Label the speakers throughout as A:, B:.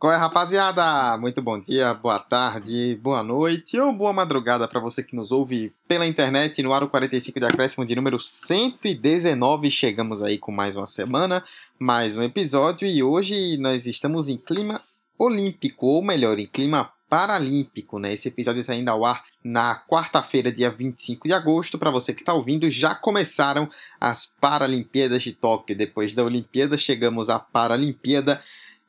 A: Qual é, rapaziada? Muito bom dia, boa tarde, boa noite ou boa madrugada para você que nos ouve pela internet no Aro 45 de acréscimo de número 119. Chegamos aí com mais uma semana, mais um episódio e hoje nós estamos em clima olímpico, ou melhor, em clima paralímpico, né? Esse episódio está indo ao ar na quarta-feira, dia 25 de agosto. Para você que está ouvindo, já começaram as Paralimpíadas de Tóquio. Depois da Olimpíada, chegamos à Paralimpíada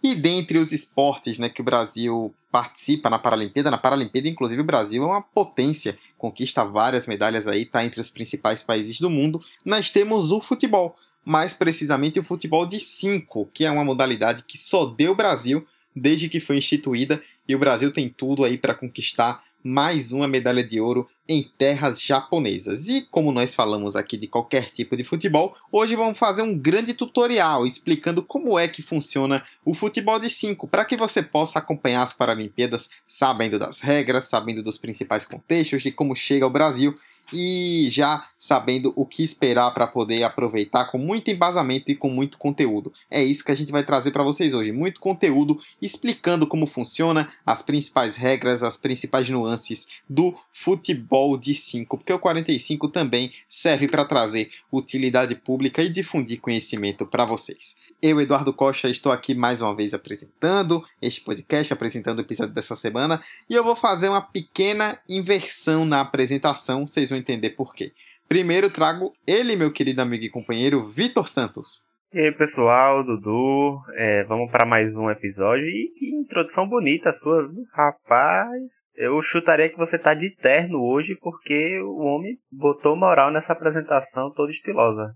A: e dentre os esportes né, que o Brasil participa na Paralimpíada, na Paralimpíada, inclusive, o Brasil é uma potência, conquista várias medalhas aí, está entre os principais países do mundo. Nós temos o futebol, mais precisamente o futebol de 5, que é uma modalidade que só deu Brasil desde que foi instituída, e o Brasil tem tudo aí para conquistar mais uma medalha de ouro em terras japonesas. E como nós falamos aqui de qualquer tipo de futebol, hoje vamos fazer um grande tutorial explicando como é que funciona o futebol de 5, para que você possa acompanhar as Paralimpíadas sabendo das regras, sabendo dos principais contextos, de como chega ao Brasil e já sabendo o que esperar para poder aproveitar com muito embasamento e com muito conteúdo. É isso que a gente vai trazer para vocês hoje, muito conteúdo explicando como funciona, as principais regras, as principais nuances do futebol de 5, porque o 45 também serve para trazer utilidade pública e difundir conhecimento para vocês. Eu, Eduardo Costa, estou aqui mais uma vez apresentando este podcast, apresentando o episódio dessa semana, e eu vou fazer uma pequena inversão na apresentação, vocês vão entender por quê. Primeiro trago ele, meu querido amigo e companheiro, Vitor Santos.
B: E aí, pessoal, Dudu, é, vamos para mais um episódio. E que introdução bonita a sua, rapaz. Eu chutaria que você tá de terno hoje porque o homem botou moral nessa apresentação toda estilosa.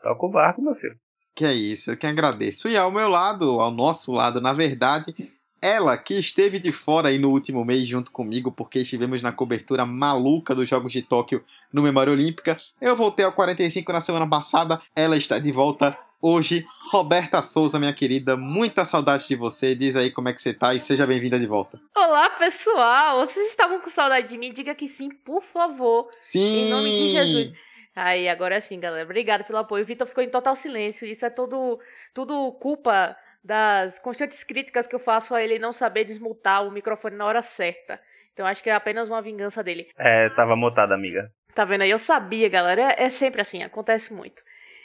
B: Toca o barco, meu filho.
A: Que é isso, eu que agradeço. E ao meu lado, ao nosso lado, na verdade, ela que esteve de fora aí no último mês junto comigo, porque estivemos na cobertura maluca dos Jogos de Tóquio no Memória Olímpica. Eu voltei ao 45 na semana passada, ela está de volta hoje. Roberta Souza, minha querida, muita saudade de você. Diz aí como é que você tá e seja bem-vinda de volta.
C: Olá, pessoal. Vocês estavam com saudade de mim? Diga que sim, por favor.
A: Sim.
C: Em nome de Jesus. Aí, agora sim, galera. Obrigada pelo apoio. O Vitor ficou em total silêncio. Isso é tudo, tudo culpa das constantes críticas que eu faço a ele não saber desmutar o microfone na hora certa. Então acho que é apenas uma vingança dele.
B: É, tava mutada, amiga.
C: Tá vendo aí? Eu sabia, galera. É, é sempre assim, acontece muito.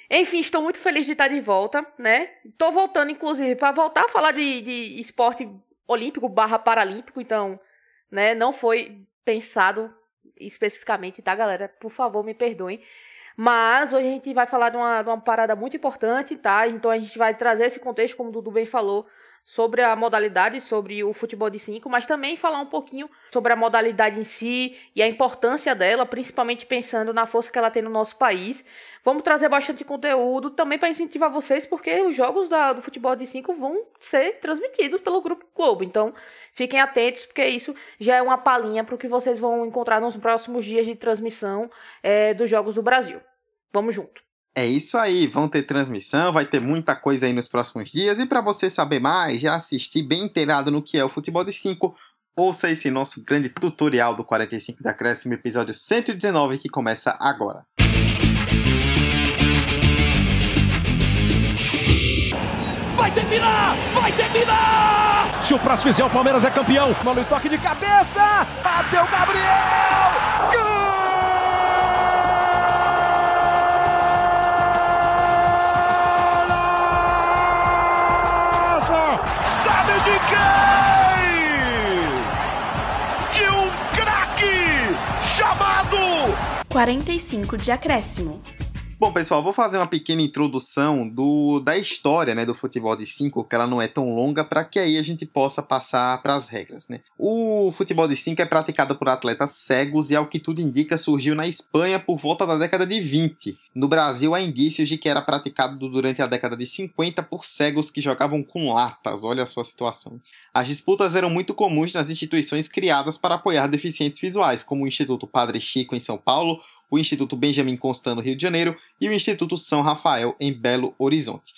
C: Enfim, estou muito feliz de estar de volta, né? Tô voltando, inclusive, para voltar a falar de, de esporte olímpico barra paralímpico, então, né? Não foi pensado especificamente, tá, galera? Por favor, me perdoem. Mas hoje a gente vai falar de uma, de uma parada muito importante, tá? Então a gente vai trazer esse contexto, como o Dudu bem falou, sobre a modalidade, sobre o futebol de 5, mas também falar um pouquinho sobre a modalidade em si e a importância dela, principalmente pensando na força que ela tem no nosso país. Vamos trazer bastante conteúdo também para incentivar vocês, porque os jogos da, do futebol de 5 vão ser transmitidos pelo Grupo Globo. Então, fiquem atentos, porque isso já é uma palhinha para o que vocês vão encontrar nos próximos dias de transmissão é, dos Jogos do Brasil. Vamos junto!
A: É isso aí, vão ter transmissão, vai ter muita coisa aí nos próximos dias. E para você saber mais, já assistir bem inteirado no que é o futebol de 5, ouça esse nosso grande tutorial do 45 da Acréscimo, episódio 119, que começa agora.
D: Vai terminar! Vai terminar! Se o próximo fizer, o Palmeiras é campeão. Mano, toque de cabeça! Bateu Gabriel! De um craque chamado
E: 45 de acréscimo.
A: Bom, pessoal, vou fazer uma pequena introdução do, da história né, do futebol de 5, que ela não é tão longa, para que aí a gente possa passar para as regras. Né? O futebol de 5 é praticado por atletas cegos e, ao que tudo indica, surgiu na Espanha por volta da década de 20. No Brasil, há indícios de que era praticado durante a década de 50 por cegos que jogavam com latas. Olha a sua situação. As disputas eram muito comuns nas instituições criadas para apoiar deficientes visuais, como o Instituto Padre Chico em São Paulo o Instituto Benjamin Constant no Rio de Janeiro e o Instituto São Rafael em Belo Horizonte.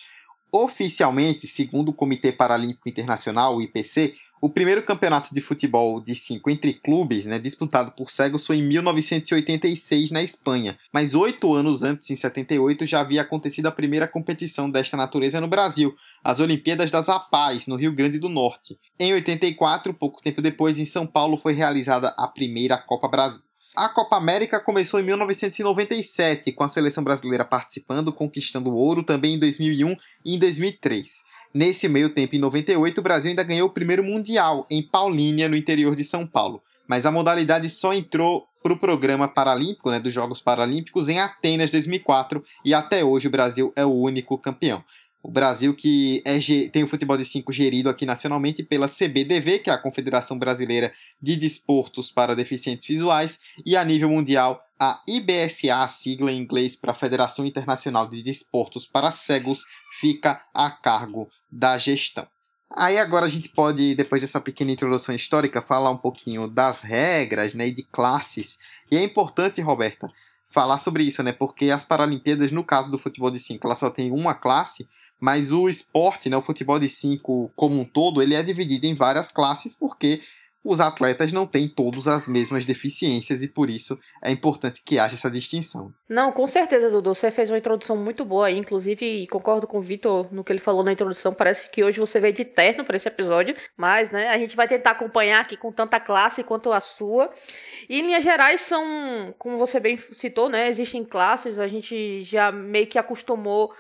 A: Oficialmente, segundo o Comitê Paralímpico Internacional, o IPC, o primeiro campeonato de futebol de cinco entre clubes, né, disputado por cegos, foi em 1986 na Espanha, mas oito anos antes, em 78, já havia acontecido a primeira competição desta natureza no Brasil, as Olimpíadas das Apais, no Rio Grande do Norte. Em 84, pouco tempo depois, em São Paulo, foi realizada a primeira Copa Brasil. A Copa América começou em 1997, com a seleção brasileira participando, conquistando ouro também em 2001 e em 2003. Nesse meio tempo, em 98, o Brasil ainda ganhou o primeiro Mundial, em Paulínia, no interior de São Paulo. Mas a modalidade só entrou para o programa paralímpico, né, dos Jogos Paralímpicos, em Atenas 2004, e até hoje o Brasil é o único campeão. O Brasil que é, tem o futebol de 5 gerido aqui nacionalmente pela CBDV, que é a Confederação Brasileira de Desportos para Deficientes Visuais, e a nível mundial a IBSA, a sigla em inglês para a Federação Internacional de Desportos para Cegos, fica a cargo da gestão. Aí agora a gente pode, depois dessa pequena introdução histórica, falar um pouquinho das regras né, e de classes. E é importante, Roberta, falar sobre isso, né? Porque as Paralimpíadas, no caso do futebol de 5, ela só tem uma classe, mas o esporte, né, o futebol de 5 como um todo, ele é dividido em várias classes porque os atletas não têm todas as mesmas deficiências e por isso é importante que haja essa distinção.
C: Não, com certeza, Dudu. Você fez uma introdução muito boa inclusive concordo com o Vitor no que ele falou na introdução. Parece que hoje você veio de terno para esse episódio, mas né, a gente vai tentar acompanhar aqui com tanta classe quanto a sua. E em linhas gerais são, como você bem citou, né, existem classes, a gente já meio que acostumou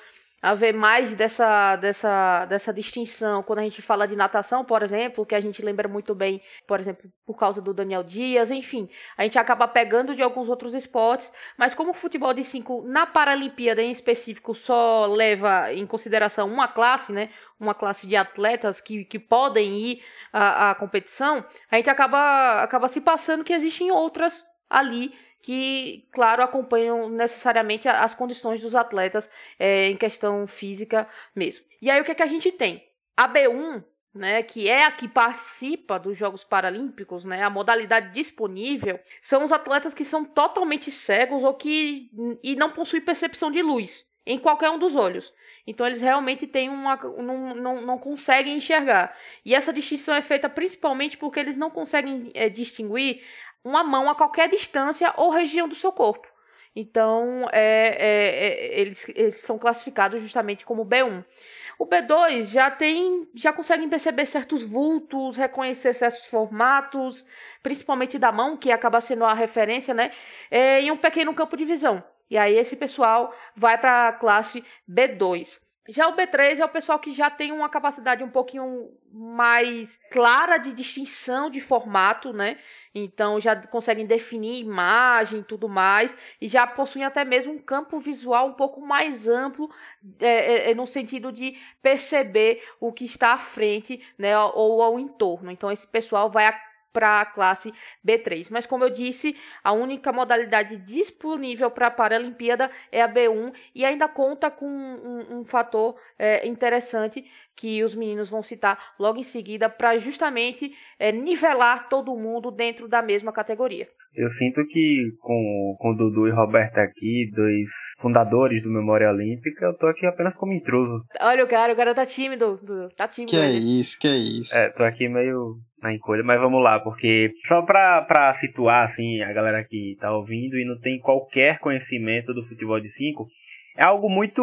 C: haver mais dessa, dessa, dessa distinção quando a gente fala de natação, por exemplo, que a gente lembra muito bem, por exemplo, por causa do Daniel Dias, enfim, a gente acaba pegando de alguns outros esportes, mas como o futebol de cinco na Paralimpíada em específico só leva em consideração uma classe, né? Uma classe de atletas que, que podem ir à, à competição, a gente acaba, acaba se passando que existem outras ali que, claro, acompanham necessariamente as condições dos atletas é, em questão física mesmo. E aí o que, é que a gente tem? A B1, né, que é a que participa dos Jogos Paralímpicos, né, a modalidade disponível, são os atletas que são totalmente cegos ou que e não possuem percepção de luz em qualquer um dos olhos. Então eles realmente têm uma não, não, não conseguem enxergar. E essa distinção é feita principalmente porque eles não conseguem é, distinguir uma mão a qualquer distância ou região do seu corpo. Então, é, é, é, eles, eles, são classificados justamente como B1. O B2 já tem, já conseguem perceber certos vultos, reconhecer certos formatos, principalmente da mão, que acaba sendo a referência, né, é, em um pequeno campo de visão. E aí esse pessoal vai para a classe B2. Já o B3 é o pessoal que já tem uma capacidade um pouquinho mais clara de distinção de formato, né? Então já conseguem definir imagem e tudo mais, e já possuem até mesmo um campo visual um pouco mais amplo, é, é, é no sentido de perceber o que está à frente, né? Ou ao entorno. Então esse pessoal vai para a classe B3. Mas como eu disse, a única modalidade disponível para a Paralimpíada é a B1 e ainda conta com um, um fator é, interessante que os meninos vão citar logo em seguida para justamente é, nivelar todo mundo dentro da mesma categoria.
B: Eu sinto que com, com Dudu e Roberto aqui, dois fundadores do Memória Olímpica, eu tô aqui apenas como intruso.
C: Olha o cara, o cara tá tímido, tá tímido.
A: Que é isso, que é isso.
B: É, tô aqui meio na encolha, mas vamos lá, porque só pra, pra situar, assim, a galera que tá ouvindo e não tem qualquer conhecimento do futebol de 5, é algo muito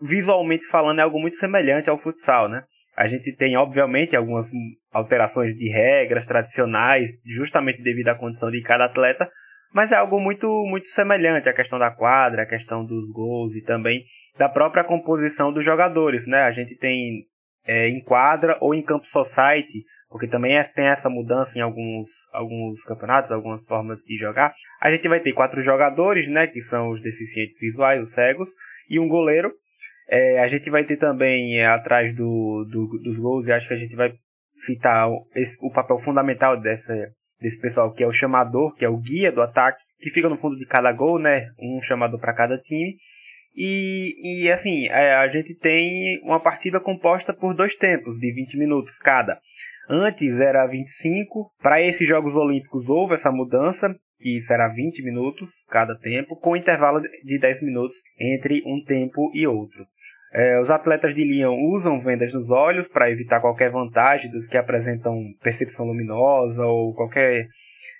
B: visualmente falando, é algo muito semelhante ao futsal, né? A gente tem, obviamente, algumas alterações de regras tradicionais, justamente devido à condição de cada atleta, mas é algo muito, muito semelhante à questão da quadra, a questão dos gols e também da própria composição dos jogadores, né? A gente tem é, em quadra ou em campo society, porque também é, tem essa mudança em alguns, alguns campeonatos, algumas formas de jogar. A gente vai ter quatro jogadores, né, que são os deficientes visuais, os cegos, e um goleiro. É, a gente vai ter também é, atrás do, do, dos gols, e acho que a gente vai citar esse, o papel fundamental dessa, desse pessoal, que é o chamador, que é o guia do ataque, que fica no fundo de cada gol, né? Um chamador para cada time. E, e assim, é, a gente tem uma partida composta por dois tempos, de 20 minutos cada. Antes era 25. Para esses Jogos Olímpicos houve essa mudança, que será 20 minutos cada tempo, com intervalo de 10 minutos entre um tempo e outro. É, os atletas de linha usam vendas nos olhos para evitar qualquer vantagem dos que apresentam percepção luminosa ou qualquer,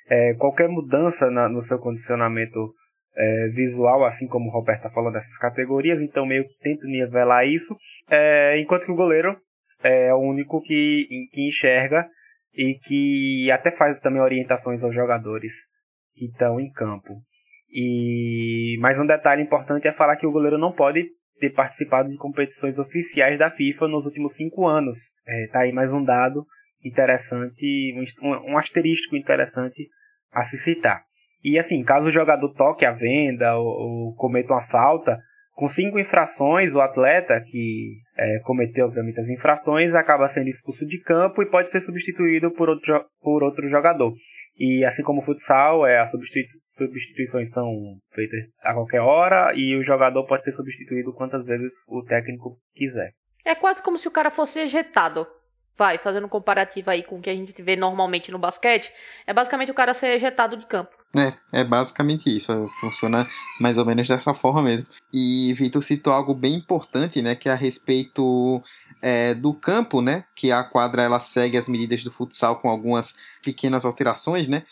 B: é, qualquer mudança na, no seu condicionamento é, visual, assim como o Roberto está falando dessas categorias, então meio que tenta nivelar isso, é, enquanto que o goleiro é o único que, que enxerga e que até faz também orientações aos jogadores que estão em campo. E mais um detalhe importante é falar que o goleiro não pode ter participado de competições oficiais da FIFA nos últimos cinco anos. É, tá aí mais um dado interessante, um, um asterístico interessante a se citar. E assim, caso o jogador toque a venda ou, ou cometa uma falta, com cinco infrações, o atleta que é, cometeu obviamente as infrações acaba sendo expulso de campo e pode ser substituído por outro, por outro jogador. E assim como o futsal, é, as substituições são feitas a qualquer hora e o jogador pode ser substituído quantas vezes o técnico quiser.
C: É quase como se o cara fosse ejetado. Vai, fazendo um comparativo aí com o que a gente vê normalmente no basquete, é basicamente o cara ser ejetado de campo.
A: É, é basicamente isso. É, funciona mais ou menos dessa forma mesmo. E Vitor citou algo bem importante, né? Que é a respeito é, do campo, né? Que a quadra ela segue as medidas do futsal com algumas pequenas alterações, né?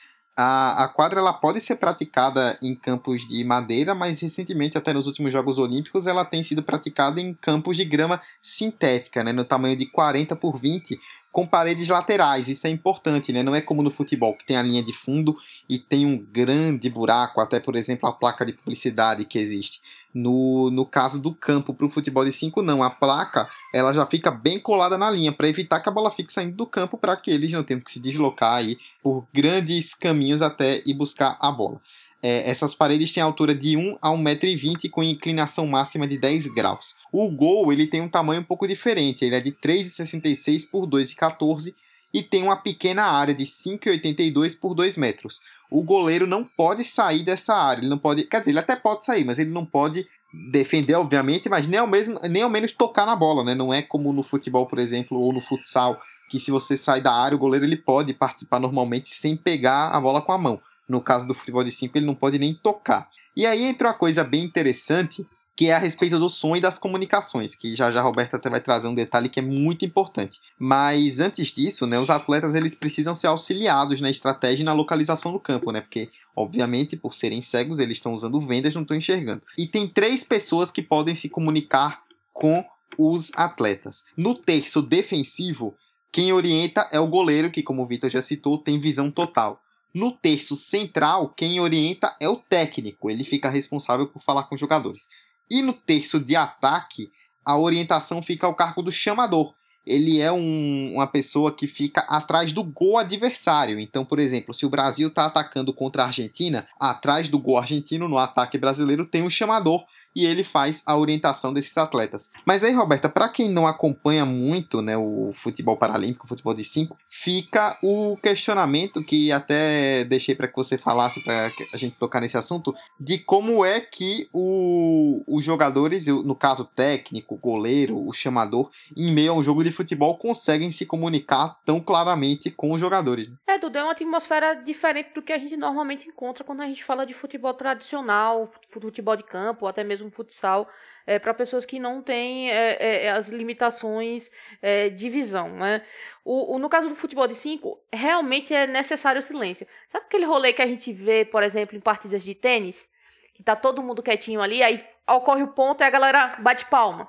A: A, a quadra ela pode ser praticada em campos de madeira, mas recentemente, até nos últimos Jogos Olímpicos, ela tem sido praticada em campos de grama sintética, né, no tamanho de 40 por 20, com paredes laterais. Isso é importante, né? Não é como no futebol, que tem a linha de fundo e tem um grande buraco, até por exemplo a placa de publicidade que existe. No, no caso do campo para o futebol de 5, não. A placa ela já fica bem colada na linha para evitar que a bola fique saindo do campo para que eles não tenham que se deslocar aí por grandes caminhos até ir buscar a bola. É, essas paredes têm altura de 1 a 1,20m com inclinação máxima de 10 graus. O gol ele tem um tamanho um pouco diferente, ele é de 3,66 por 2,14 e tem uma pequena área de 5,82 por 2 metros. O goleiro não pode sair dessa área, ele não pode, quer dizer, ele até pode sair, mas ele não pode defender, obviamente, mas nem ao, mesmo, nem ao menos tocar na bola, né? Não é como no futebol, por exemplo, ou no futsal, que se você sai da área, o goleiro ele pode participar normalmente sem pegar a bola com a mão. No caso do futebol de 5, ele não pode nem tocar. E aí entra uma coisa bem interessante, que é a respeito do som e das comunicações, que já já a Roberta até vai trazer um detalhe que é muito importante. Mas antes disso, né, os atletas eles precisam ser auxiliados na estratégia e na localização do campo, né? Porque, obviamente, por serem cegos, eles estão usando vendas, não estão enxergando. E tem três pessoas que podem se comunicar com os atletas. No terço defensivo, quem orienta é o goleiro, que, como o Vitor já citou, tem visão total. No terço central, quem orienta é o técnico, ele fica responsável por falar com os jogadores. E no terço de ataque, a orientação fica ao cargo do chamador. Ele é um, uma pessoa que fica atrás do gol adversário. Então, por exemplo, se o Brasil está atacando contra a Argentina, atrás do gol argentino, no ataque brasileiro, tem um chamador e ele faz a orientação desses atletas. Mas aí, Roberta, para quem não acompanha muito né, o futebol paralímpico, o futebol de 5, fica o questionamento que até deixei para que você falasse, para a gente tocar nesse assunto, de como é que o, os jogadores, no caso técnico, goleiro, o chamador, em meio a um jogo de futebol, conseguem se comunicar tão claramente com os jogadores.
C: É, Dudu, é uma atmosfera diferente do que a gente normalmente encontra quando a gente fala de futebol tradicional, futebol de campo, até mesmo mesmo futsal, é, para pessoas que não têm é, é, é, as limitações é, de visão. Né? O, o, no caso do futebol de 5, realmente é necessário o silêncio. Sabe aquele rolê que a gente vê, por exemplo, em partidas de tênis? Que tá todo mundo quietinho ali, aí ocorre o ponto e a galera bate palma.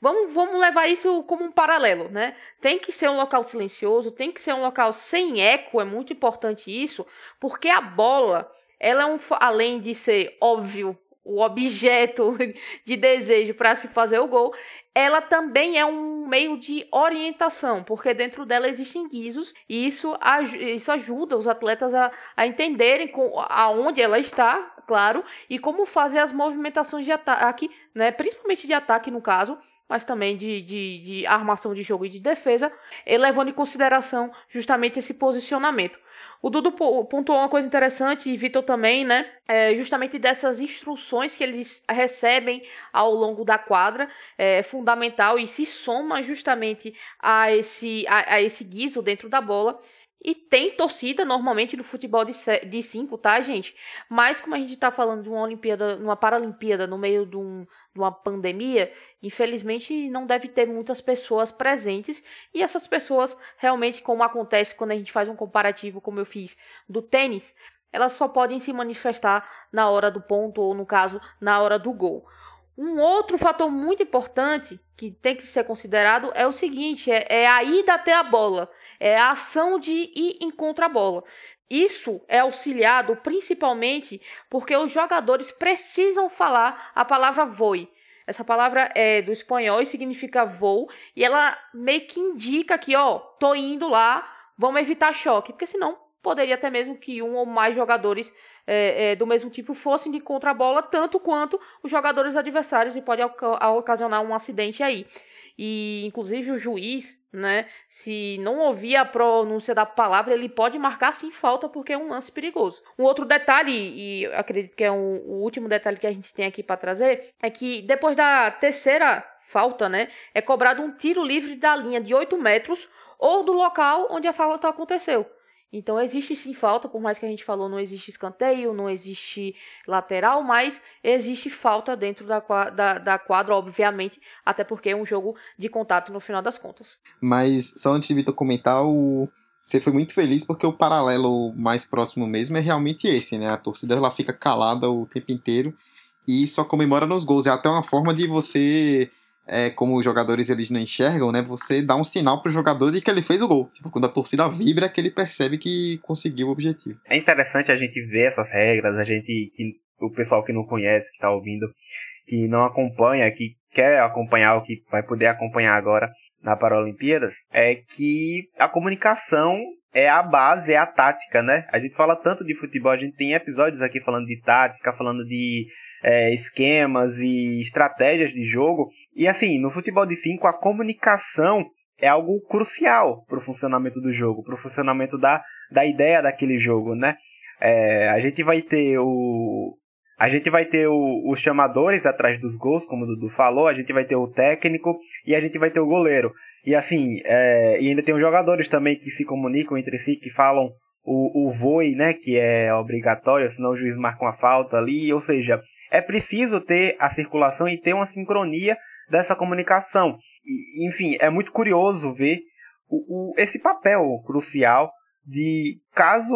C: Vamos, vamos levar isso como um paralelo, né? Tem que ser um local silencioso, tem que ser um local sem eco, é muito importante isso, porque a bola, ela é um, além de ser óbvio o objeto de desejo para se fazer o gol, ela também é um meio de orientação, porque dentro dela existem guizos e isso, isso ajuda os atletas a, a entenderem com, aonde ela está, claro, e como fazer as movimentações de ataque, né, principalmente de ataque no caso, mas também de, de, de armação de jogo e de defesa, levando em consideração justamente esse posicionamento. O Dudu pontuou uma coisa interessante, e Vitor também, né? É justamente dessas instruções que eles recebem ao longo da quadra, é fundamental e se soma justamente a esse, a, a esse guiso dentro da bola. E tem torcida normalmente no futebol de, de cinco, tá, gente? Mas como a gente tá falando de uma Olimpíada, uma Paralimpíada no meio de um, uma pandemia, infelizmente não deve ter muitas pessoas presentes e essas pessoas realmente, como acontece quando a gente faz um comparativo, como eu fiz do tênis, elas só podem se manifestar na hora do ponto ou no caso na hora do gol. Um outro fator muito importante que tem que ser considerado é o seguinte: é, é a ida até a bola, é a ação de ir em contra a bola. Isso é auxiliado principalmente porque os jogadores precisam falar a palavra voe. Essa palavra é do espanhol e significa voo, e ela meio que indica que, ó, tô indo lá, vamos evitar choque, porque senão poderia até mesmo que um ou mais jogadores é, é, do mesmo tipo fossem de contra a bola, tanto quanto os jogadores adversários, e pode ocasionar um acidente aí. E, inclusive, o juiz, né, se não ouvir a pronúncia da palavra, ele pode marcar sim falta, porque é um lance perigoso. Um outro detalhe, e acredito que é um, o último detalhe que a gente tem aqui para trazer, é que depois da terceira falta, né, é cobrado um tiro livre da linha de 8 metros ou do local onde a falta aconteceu. Então existe sim falta, por mais que a gente falou, não existe escanteio, não existe lateral, mas existe falta dentro da, da, da quadra, obviamente, até porque é um jogo de contato no final das contas.
A: Mas só antes de Vitor comentar, o... você foi muito feliz porque o paralelo mais próximo mesmo é realmente esse, né? A torcida ela fica calada o tempo inteiro e só comemora nos gols. É até uma forma de você é, como os jogadores eles não enxergam, né? Você dá um sinal pro jogador de que ele fez o gol. Tipo, quando a torcida vibra, que ele percebe que conseguiu o objetivo.
B: É interessante a gente ver essas regras, a gente, que, o pessoal que não conhece, que tá ouvindo, que não acompanha, que quer acompanhar, o que vai poder acompanhar agora na Paralimpíadas, é que a comunicação é a base, é a tática, né? A gente fala tanto de futebol, a gente tem episódios aqui falando de tática, falando de é, esquemas e estratégias de jogo. E assim, no futebol de 5, a comunicação é algo crucial para o funcionamento do jogo, para o funcionamento da, da ideia daquele jogo, né? É, a gente vai ter o a gente vai ter o, os chamadores atrás dos gols, como o Dudu falou, a gente vai ter o técnico e a gente vai ter o goleiro. E assim, é, e ainda tem os jogadores também que se comunicam entre si, que falam o, o voe, né, que é obrigatório, senão o juiz marca uma falta ali, ou seja, é preciso ter a circulação e ter uma sincronia dessa comunicação. E, enfim, é muito curioso ver o, o, esse papel crucial de caso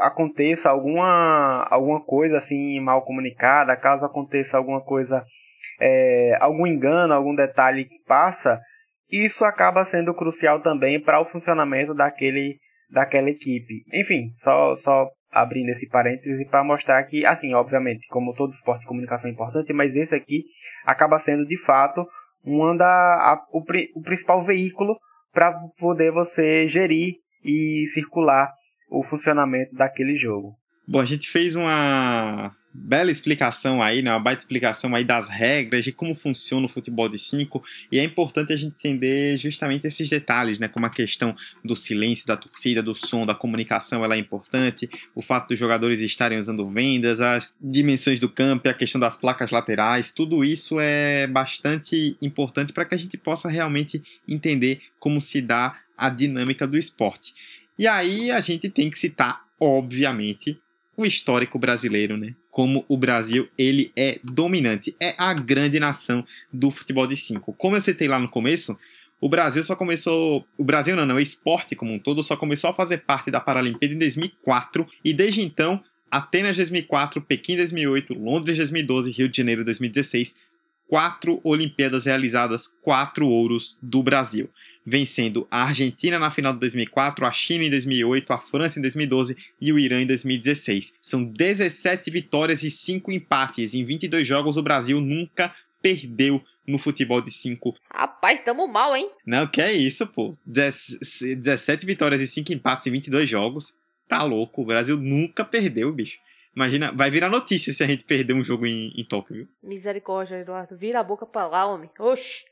B: aconteça alguma, alguma coisa assim mal comunicada, caso aconteça alguma coisa, é, algum engano, algum detalhe que passa, isso acaba sendo crucial também para o funcionamento daquele, daquela equipe. Enfim, só, só abrindo esse parêntese para mostrar que, assim, obviamente, como todo esporte de comunicação é importante, mas esse aqui acaba sendo de fato um a, o, o principal veículo para poder você gerir e circular o funcionamento daquele jogo.
A: Bom, a gente fez uma bela explicação aí, né? Uma baita explicação aí das regras, de como funciona o futebol de 5, e é importante a gente entender justamente esses detalhes, né? Como a questão do silêncio da torcida, do som, da comunicação, ela é importante, o fato dos jogadores estarem usando vendas, as dimensões do campo, a questão das placas laterais, tudo isso é bastante importante para que a gente possa realmente entender como se dá a dinâmica do esporte. E aí a gente tem que citar, obviamente, o histórico brasileiro, né? Como o Brasil ele é dominante, é a grande nação do futebol de cinco. Como eu citei lá no começo, o Brasil só começou, o Brasil não, não, o esporte como um todo só começou a fazer parte da Paralimpíada em 2004 e desde então Atenas 2004, Pequim 2008, Londres 2012, Rio de Janeiro 2016, quatro Olimpíadas realizadas, quatro ouros do Brasil vencendo a Argentina na final de 2004, a China em 2008, a França em 2012 e o Irã em 2016. São 17 vitórias e 5 empates. Em 22 jogos, o Brasil nunca perdeu no futebol de 5.
C: Rapaz, tamo mal, hein?
A: Não, que é isso, pô. 17 vitórias e 5 empates em 22 jogos. Tá louco, o Brasil nunca perdeu, bicho. Imagina, vai virar notícia se a gente perder um jogo em, em Tóquio, viu?
C: Misericórdia, Eduardo. Vira a boca pra lá, homem. Oxi.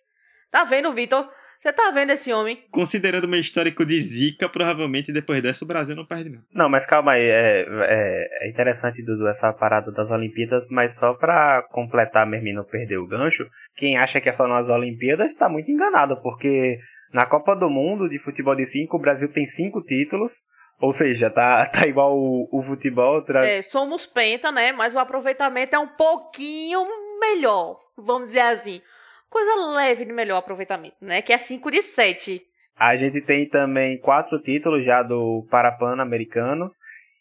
C: Tá vendo, Vitor? Você tá vendo esse homem?
A: Considerando meu histórico de zica, provavelmente depois dessa o Brasil não perde, não.
B: Não, mas calma aí. É, é, é interessante, Dudu, essa parada das Olimpíadas, mas só pra completar mesmo e não perder o gancho, quem acha que é só nas Olimpíadas tá muito enganado, porque na Copa do Mundo de futebol de 5, o Brasil tem cinco títulos. Ou seja, tá, tá igual o, o futebol. Traz...
C: É, somos penta, né? Mas o aproveitamento é um pouquinho melhor, vamos dizer assim. Coisa leve de melhor aproveitamento, né? Que é 5 de 7.
B: A gente tem também quatro títulos já do Parapan americanos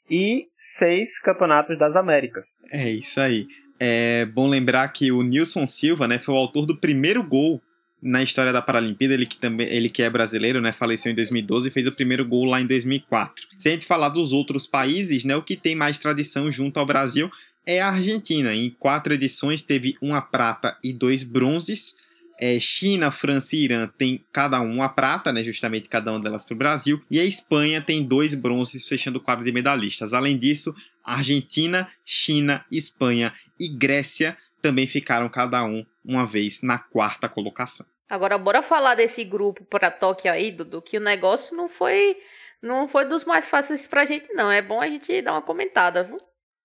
B: e seis campeonatos das Américas.
A: É isso aí. É bom lembrar que o Nilson Silva, né, foi o autor do primeiro gol na história da Paralimpíada, ele que também ele que é brasileiro, né, faleceu em 2012 e fez o primeiro gol lá em 2004. Se a gente falar dos outros países, né, o que tem mais tradição junto ao Brasil é a Argentina. Em quatro edições teve uma prata e dois bronzes. É, China, França e Irã tem cada um a prata, né, justamente cada uma delas para o Brasil, e a Espanha tem dois bronzes fechando o quadro de medalhistas. Além disso, Argentina, China, Espanha e Grécia também ficaram cada um uma vez na quarta colocação.
C: Agora bora falar desse grupo para Tóquio aí, Dudu, que o negócio não foi não foi dos mais fáceis pra gente não. É bom a gente dar uma comentada, viu?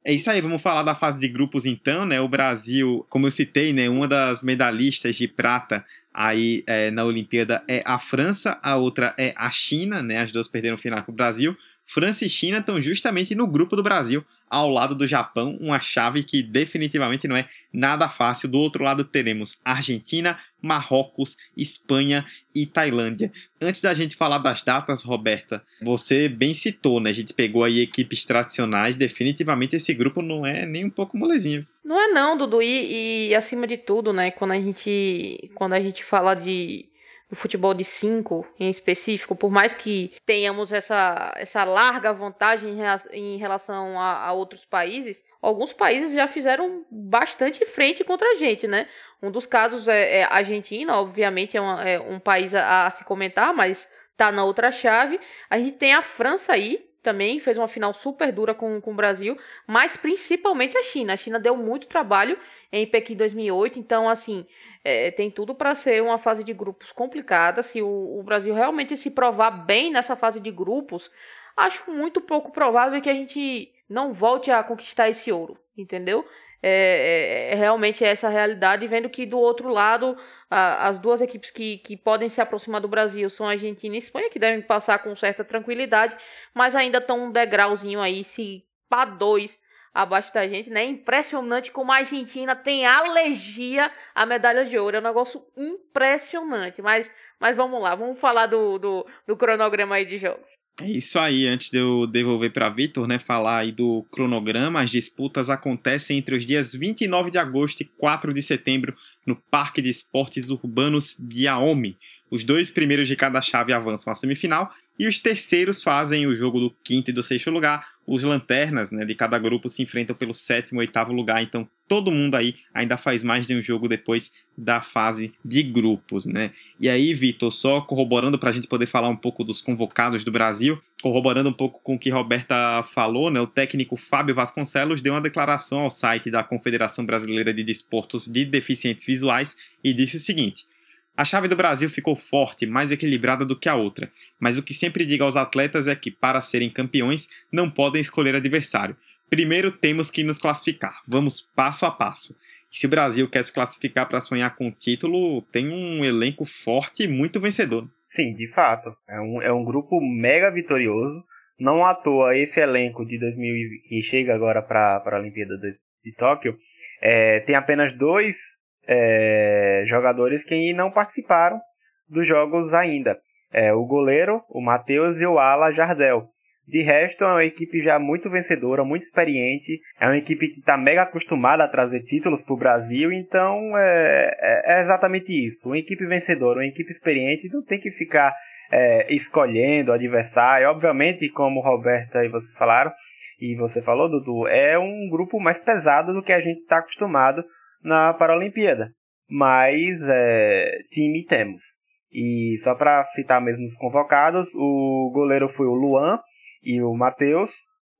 A: É isso aí, vamos falar da fase de grupos então, né? O Brasil, como eu citei, né, uma das medalhistas de prata aí é, na Olimpíada é a França, a outra é a China, né? As duas perderam o final para o Brasil. França e China estão justamente no grupo do Brasil, ao lado do Japão, uma chave que definitivamente não é nada fácil. Do outro lado teremos Argentina, Marrocos, Espanha e Tailândia. Antes da gente falar das datas, Roberta, você bem citou, né? A gente pegou aí equipes tradicionais, definitivamente esse grupo não é nem um pouco molezinho.
C: Não é não, Dudu, e, e acima de tudo, né, quando a gente quando a gente fala de do futebol de 5 em específico, por mais que tenhamos essa, essa larga vantagem em relação a, a, outros países, alguns países já fizeram bastante frente contra a gente, né? Um dos casos é, é a Argentina, obviamente é, uma, é um país a, a, se comentar, mas tá na outra chave. A gente tem a França aí, também fez uma final super dura com, com o Brasil, mas principalmente a China. A China deu muito trabalho em Pequim 2008, então, assim, é, tem tudo para ser uma fase de grupos complicada. Se o, o, Brasil realmente se provar bem nessa fase de grupos, acho muito pouco provável que a gente não volte a conquistar esse ouro, entendeu? É, é, é realmente essa a realidade, vendo que do outro lado, a, as duas equipes que, que podem se aproximar do Brasil são a Argentina e a Espanha, que devem passar com certa tranquilidade, mas ainda estão um degrauzinho aí, se para dois abaixo da gente, né? Impressionante como a Argentina tem alergia à medalha de ouro. É um negócio impressionante. Mas, mas vamos lá, vamos falar do, do, do cronograma aí de jogos.
A: É isso aí, antes de eu devolver para Vitor, né, falar aí do cronograma, as disputas acontecem entre os dias 29 de agosto e 4 de setembro no Parque de Esportes Urbanos de Aome. Os dois primeiros de cada chave avançam à semifinal e os terceiros fazem o jogo do quinto e do sexto lugar. Os lanternas né, de cada grupo se enfrentam pelo sétimo e oitavo lugar, então todo mundo aí ainda faz mais de um jogo depois da fase de grupos, né? E aí, Vitor, só corroborando para a gente poder falar um pouco dos convocados do Brasil, corroborando um pouco com o que Roberta falou, né? O técnico Fábio Vasconcelos deu uma declaração ao site da Confederação Brasileira de Desportos de Deficientes Visuais e disse o seguinte: a chave do Brasil ficou forte, mais equilibrada do que a outra, mas o que sempre digo aos atletas é que, para serem campeões, não podem escolher adversário. Primeiro temos que nos classificar, vamos passo a passo. E se o Brasil quer se classificar para sonhar com o título, tem um elenco forte e muito vencedor.
B: Sim, de fato. É um, é um grupo mega vitorioso. Não à toa esse elenco de 2000 que chega agora para a Olimpíada de, de Tóquio é, tem apenas dois é, jogadores que não participaram dos jogos ainda. É, o goleiro, o Matheus e o Ala Jardel. De resto, é uma equipe já muito vencedora, muito experiente. É uma equipe que está mega acostumada a trazer títulos para o Brasil. Então, é, é, é, exatamente isso. Uma equipe vencedora, uma equipe experiente. Não tem que ficar é, escolhendo o adversário. Obviamente, como o Roberto e vocês falaram, e você falou, Dudu, é um grupo mais pesado do que a gente está acostumado na Paralimpíada. Mas é, time temos. E só para citar mesmo os convocados, o goleiro foi o Luan e o Matheus.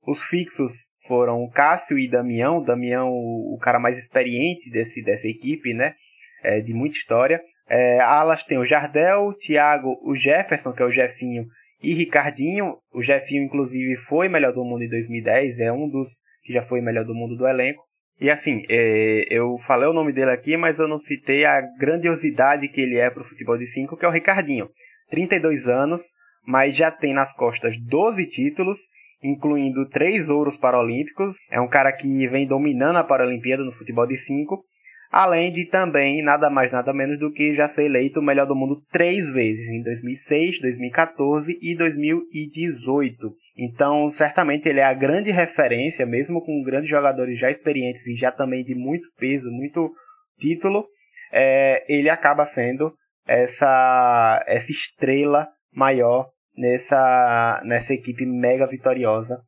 B: Os fixos foram o Cássio e Damião. Damião, o, cara mais experiente desse, dessa equipe, né? É, de muita história. É, alas tem o Jardel, o Thiago, o Jefferson, que é o Jefinho, e Ricardinho. O Jefinho, inclusive, foi melhor do mundo em 2010, é um dos que já foi melhor do mundo do elenco. E assim, é, eu falei o nome dele aqui, mas eu não citei a grandiosidade que ele é para o futebol de 5, que é o Ricardinho. 32 anos, mas já tem nas costas 12 títulos, incluindo 3 ouros paralímpicos. É um cara que vem dominando a Paralimpíada no futebol de 5. além de também nada mais nada menos do que já ser eleito o melhor do mundo três vezes, em 2006, 2014 e 2018. Então, certamente ele é a grande referência, mesmo com grandes jogadores já experientes e já também de muito peso, muito título, é, ele acaba sendo essa, essa estrela maior nessa, nessa equipe mega vitoriosa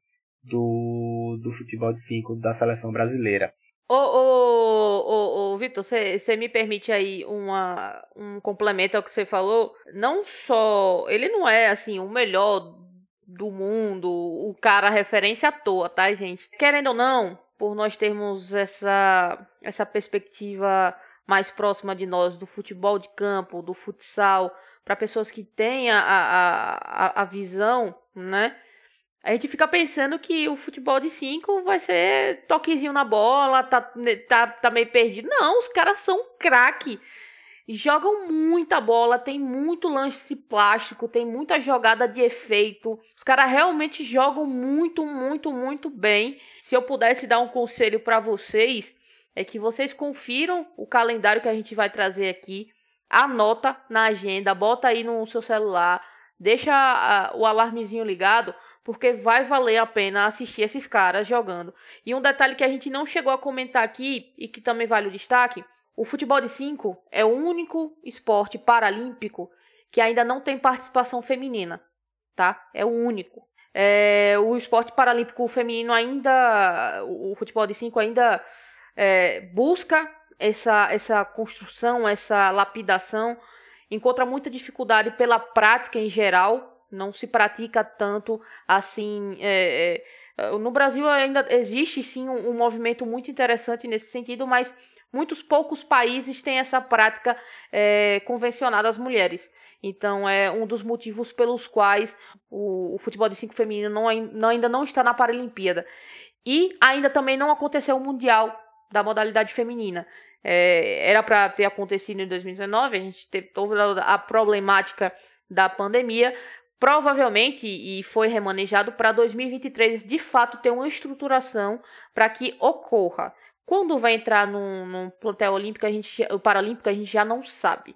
B: do, do futebol de 5 da seleção brasileira.
C: Ô, ô, ô, ô Vitor, você me permite aí uma, um complemento ao que você falou? Não só. Ele não é, assim, o melhor do mundo, o cara referência à toa, tá, gente? Querendo ou não, por nós termos essa, essa perspectiva mais próxima de nós do futebol de campo, do futsal, para pessoas que têm a, a, a, visão, né? A gente fica pensando que o futebol de 5 vai ser toquezinho na bola, tá, né, tá, tá meio perdido. Não, os caras são craque. Jogam muita bola, tem muito lance plástico, tem muita jogada de efeito. Os caras realmente jogam muito, muito, muito bem. Se eu pudesse dar um conselho para vocês, é que vocês confiram o calendário que a gente vai trazer aqui, anota na agenda, bota aí no seu celular, deixa a, o alarmezinho ligado porque vai valer a pena assistir esses caras jogando. E um detalhe que a gente não chegou a comentar aqui e que também vale o destaque: o futebol de 5 é o único esporte paralímpico que ainda não tem participação feminina, tá? É o único. É, o esporte paralímpico feminino ainda, o futebol de 5 ainda é, busca essa, essa construção, essa lapidação, encontra muita dificuldade pela prática em geral, não se pratica tanto assim. É, é, no Brasil ainda existe sim um, um, movimento muito interessante nesse sentido, mas muitos poucos países têm essa prática é, convencionada às mulheres. Então é um dos motivos pelos quais o, o futebol de cinco feminino não, não, ainda não está na Paralimpíada. E ainda também não aconteceu o Mundial da modalidade feminina. É, era para ter acontecido em 2019, a gente teve toda a problemática da pandemia, provavelmente e foi remanejado para 2023 de fato ter uma estruturação para que ocorra. Quando vai entrar num, num plantel olímpico, a gente, o paralímpico, a gente já não sabe.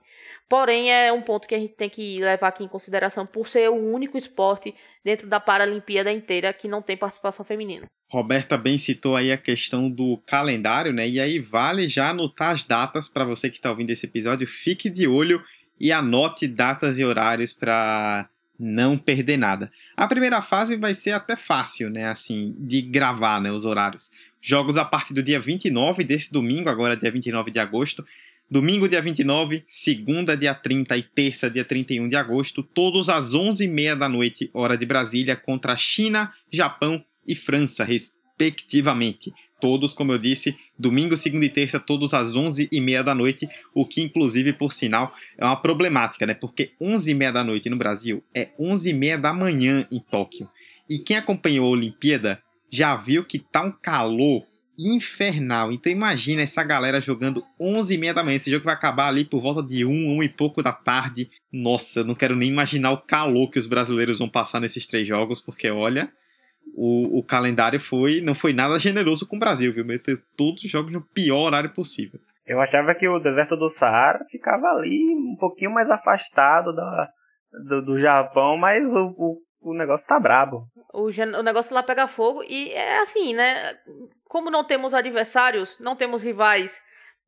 C: Porém, é um ponto que a gente tem que levar aqui em consideração por ser o único esporte dentro da Paralimpíada inteira que não tem participação feminina.
A: Roberta bem citou aí a questão do calendário, né? E aí vale já anotar as datas para você que está ouvindo esse episódio. Fique de olho e anote datas e horários para não perder nada. A primeira fase vai ser até fácil, né, assim, de gravar, né, os horários. Jogos a partir do dia 29 desse domingo, agora dia 29 de agosto. Domingo, dia 29, segunda, dia 30 e terça, dia 31 de agosto, todos às 11h30 da noite, hora de Brasília, contra China, Japão e França, respectivamente. Todos, como eu disse, domingo, segunda e terça, todos às 11h30 da noite, o que, inclusive, por sinal, é uma problemática, né? Porque 11h30 da noite no Brasil é 11h30 da manhã em Tóquio. E quem acompanhou a Olimpíada já viu que tá um calor infernal. Então imagina essa galera jogando 11h30 da manhã. Esse jogo vai acabar ali por volta de 1, 1 e pouco da tarde. Nossa, não quero nem imaginar o calor que os brasileiros vão passar nesses três jogos, porque olha, o, o calendário foi não foi nada generoso com o Brasil, viu? Meter todos os jogos no pior horário possível.
B: Eu achava que o deserto do Saara ficava ali um pouquinho mais afastado da, do, do Japão, mas o, o, o negócio tá brabo.
C: O, o negócio lá pega fogo e é assim, né? Como não temos adversários, não temos rivais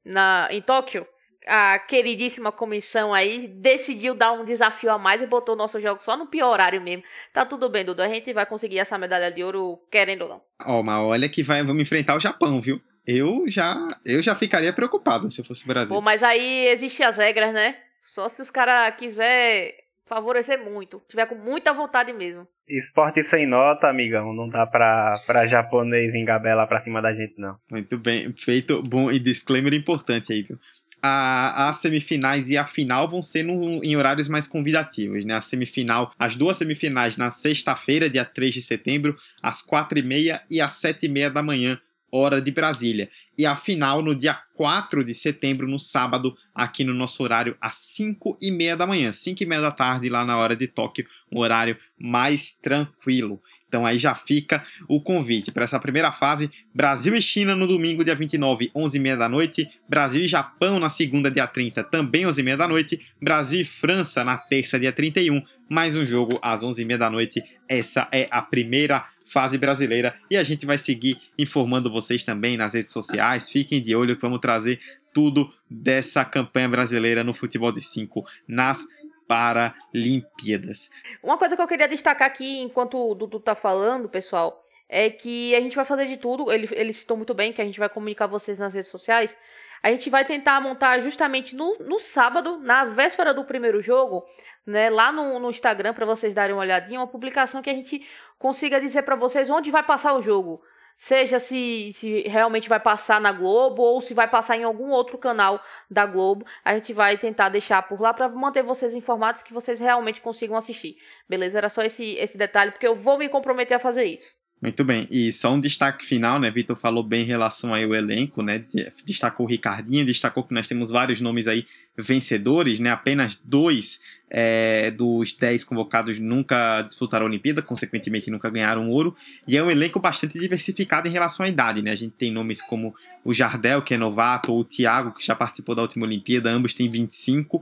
C: na, em Tóquio, a queridíssima comissão aí decidiu dar um desafio a mais e botou o nosso jogo só no pior horário mesmo. Tá tudo bem, Dudu. A gente vai conseguir essa medalha de ouro, querendo ou não.
A: Ó, oh, mas olha que vai, vamos enfrentar o Japão, viu? Eu já, eu já ficaria preocupado se eu fosse o Brasil.
C: Pô, mas aí existem as regras, né? Só se os caras quiser favorecer muito. Tiver com muita vontade mesmo.
B: Esporte sem nota, amigão. Não dá pra, pra japonês engabelar pra cima da gente, não.
A: Muito bem. Feito. Bom e disclaimer importante aí, viu? a, as semifinais e a final vão ser no, em horários mais convidativos, né? A semifinal, as duas semifinais na sexta-feira, dia 3 de setembro, às 4h30 e às 7h30 da manhã, hora de Brasília. e a final no dia 4 de setembro, no sábado, aqui no nosso horário, às 5 e meia da manhã, 5 e meia da tarde, lá na hora de Tóquio, um horário mais tranquilo. Então aí já fica o convite para essa primeira fase, Brasil e China no domingo, dia 29, 11 e meia da noite, Brasil e Japão na segunda, dia 30, também 11 e meia da noite, Brasil e França na terça, dia 31, mais um jogo às 11 e meia da noite. Essa é a primeira fase brasileira e a gente vai seguir informando vocês também nas redes sociais. Fiquem de olho que vamos trazer tudo dessa campanha brasileira no futebol de 5 nas Paralimpíadas.
C: Uma coisa que eu queria destacar aqui enquanto o Dudu tá falando, pessoal, é que a gente vai fazer de tudo. Ele, ele citou muito bem que a gente vai comunicar vocês nas redes sociais. A gente vai tentar montar justamente no, no sábado, na véspera do primeiro jogo, né, lá no, no Instagram, para vocês darem uma olhadinha, uma publicação que a gente consiga dizer para vocês onde vai passar o jogo. Seja se, se realmente vai passar na Globo ou se vai passar em algum outro canal da Globo. A gente vai tentar deixar por lá para manter vocês informados que vocês realmente consigam assistir. Beleza? Era só esse, esse detalhe, porque eu vou me comprometer a fazer isso.
A: Muito bem, e só um destaque final, né? Vitor falou bem em relação ao elenco, né? Destacou o Ricardinho, destacou que nós temos vários nomes aí vencedores, né? Apenas dois é, dos 10 convocados nunca disputaram a Olimpíada, consequentemente nunca ganharam ouro, e é um elenco bastante diversificado em relação à idade, né? A gente tem nomes como o Jardel, que é novato, ou o Thiago, que já participou da última Olimpíada, ambos têm 25,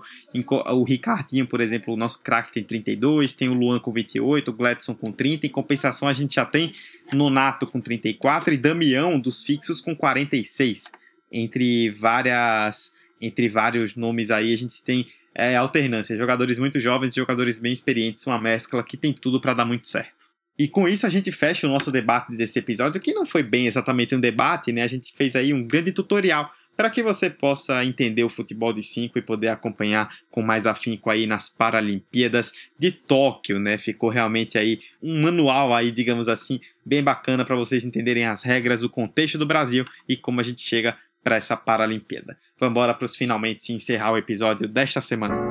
A: o Ricardinho, por exemplo, o nosso craque tem 32, tem o Luan com 28, o Gladson com 30, em compensação a gente já tem Nonato com 34 e Damião dos fixos com 46, entre várias entre vários nomes aí, a gente tem é, alternância. Jogadores muito jovens, jogadores bem experientes, uma mescla que tem tudo para dar muito certo. E com isso a gente fecha o nosso debate desse episódio, que não foi bem exatamente um debate, né? A gente fez aí um grande tutorial para que você possa entender o futebol de 5 e poder acompanhar com mais afinco aí nas Paralimpíadas de Tóquio, né? Ficou realmente aí um manual aí, digamos assim, bem bacana para vocês entenderem as regras, o contexto do Brasil e como a gente chega para essa Paralimpíada. Vamos embora para os finalmente encerrar o episódio desta semana.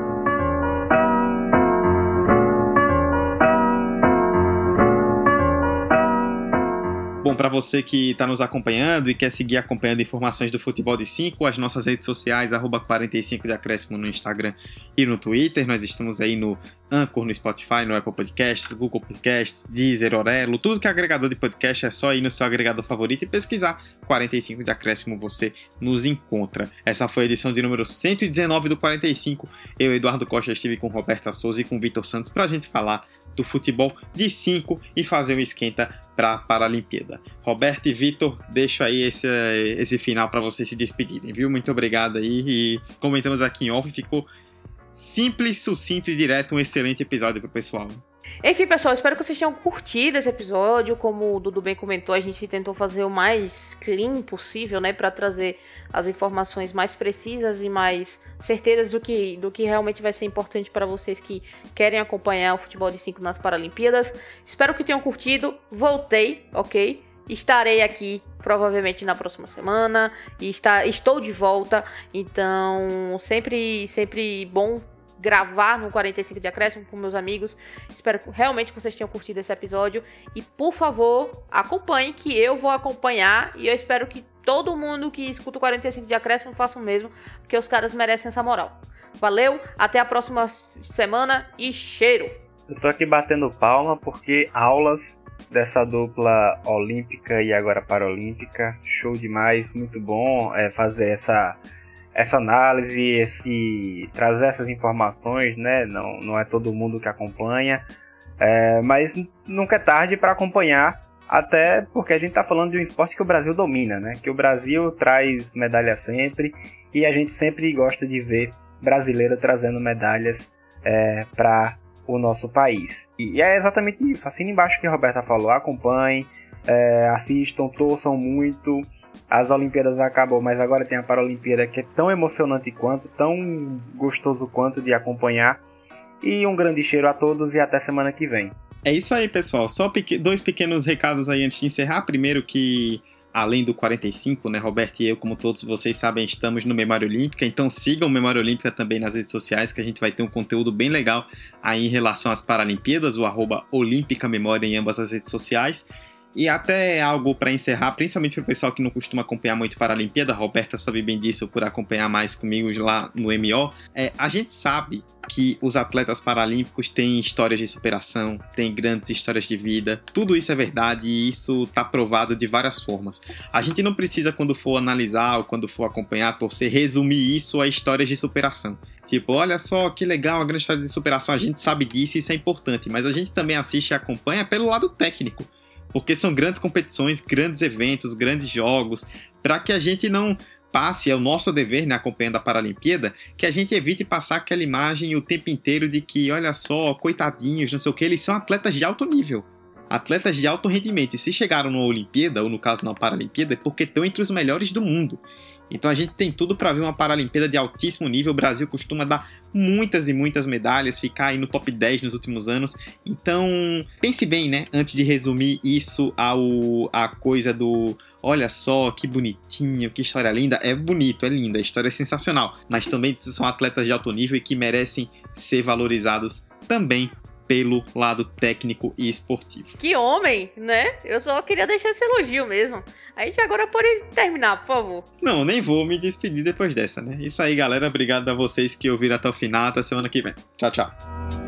A: Bom, para você que está nos acompanhando e quer seguir acompanhando informações do futebol de 5, as nossas redes sociais, arroba 45 de acréscimo no Instagram e no Twitter. Nós estamos aí no Anchor, no Spotify, no Apple Podcasts, Google Podcasts, Deezer, Orelo, tudo que é agregador de podcast é só ir no seu agregador favorito e pesquisar 45 de acréscimo você nos encontra. Essa foi a edição de número 119 do 45. Eu, Eduardo Costa, estive com Roberta Souza e com Vitor Santos para a gente falar do futebol de 5 e fazer um esquenta para a Paralimpíada. Roberto e Vitor, deixo aí esse, esse final para vocês se despedirem, viu? Muito obrigado aí e comentamos aqui em off, ficou simples, sucinto e direto, um excelente episódio pro pessoal.
C: Enfim, pessoal, espero que vocês tenham curtido esse episódio. Como o Dudu bem comentou, a gente tentou fazer o mais clean possível, né, para trazer as informações mais precisas e mais certeiras do que, do que realmente vai ser importante para vocês que querem acompanhar o futebol de 5 nas Paralimpíadas. Espero que tenham curtido. Voltei, ok? Estarei aqui provavelmente na próxima semana e está, estou de volta. Então, sempre, sempre bom gravar no 45 de acréscimo com meus amigos. Espero realmente que vocês tenham curtido esse episódio. E por favor, acompanhe, que eu vou acompanhar. E eu espero que todo mundo que escuta o 45 de acréscimo faça o mesmo, porque os caras merecem essa moral. Valeu, até a próxima semana e cheiro!
B: Eu tô aqui batendo palma porque aulas dessa dupla olímpica e agora paralímpica, show demais, muito bom é, fazer essa essa análise, esse trazer essas informações, né? Não, não é todo mundo que acompanha, é, mas nunca é tarde para acompanhar, até porque a gente está falando de um esporte que o Brasil domina, né? Que o Brasil traz medalha sempre e a gente sempre gosta de ver brasileiro trazendo medalhas é, para o nosso país. E é exatamente isso. Assina embaixo que a Roberta falou, acompanhem, é, assistam, torçam muito as Olimpíadas acabou, mas agora tem a Paralimpíada que é tão emocionante quanto, tão gostoso quanto de acompanhar. E um grande cheiro a todos e até semana que vem.
A: É isso aí, pessoal. Só dois pequenos recados aí antes de encerrar. Primeiro que além do 45, né, Roberto e eu, como todos vocês sabem, estamos no Memória Olímpica, então sigam o Memória Olímpica também nas redes sociais, que a gente vai ter um conteúdo bem legal aí em relação às Paralimpíadas, o arroba Olímpica Memória em ambas as redes sociais. E até algo para encerrar, principalmente para o pessoal que não costuma acompanhar muito Paralimpíada, a Roberta sabe bem disso por acompanhar mais comigo lá no MO. É, a gente sabe que os atletas paralímpicos têm histórias de superação, têm grandes histórias de vida. Tudo isso é verdade e isso está provado de várias formas. A gente não precisa, quando for analisar ou quando for acompanhar, torcer, resumir isso a histórias de superação. Tipo, olha só que legal a grande história de superação, a gente sabe disso isso é importante, mas a gente também assiste e acompanha pelo lado técnico. Porque são grandes competições, grandes eventos, grandes jogos, para que a gente não passe, é o nosso dever, né, acompanhando a Paralimpíada, que a gente evite passar aquela imagem o tempo inteiro de que, olha só, coitadinhos, não sei o que, eles são atletas de alto nível. Atletas de alto rendimento. E se chegaram na Olimpíada, ou no caso na Paralimpíada, é porque estão entre os melhores do mundo. Então a gente tem tudo para ver uma Paralimpíada de altíssimo nível. O Brasil costuma dar muitas e muitas medalhas, ficar aí no top 10 nos últimos anos. Então, pense bem, né? Antes de resumir isso ao a coisa do olha só que bonitinho, que história linda. É bonito, é lindo, a história é sensacional. Mas também são atletas de alto nível e que merecem ser valorizados também pelo lado técnico e esportivo.
C: Que homem, né? Eu só queria deixar esse elogio mesmo. A gente agora pode terminar, por favor.
A: Não, nem vou me despedir depois dessa, né? Isso aí, galera. Obrigado a vocês que ouviram até o final. Até semana que vem. Tchau, tchau.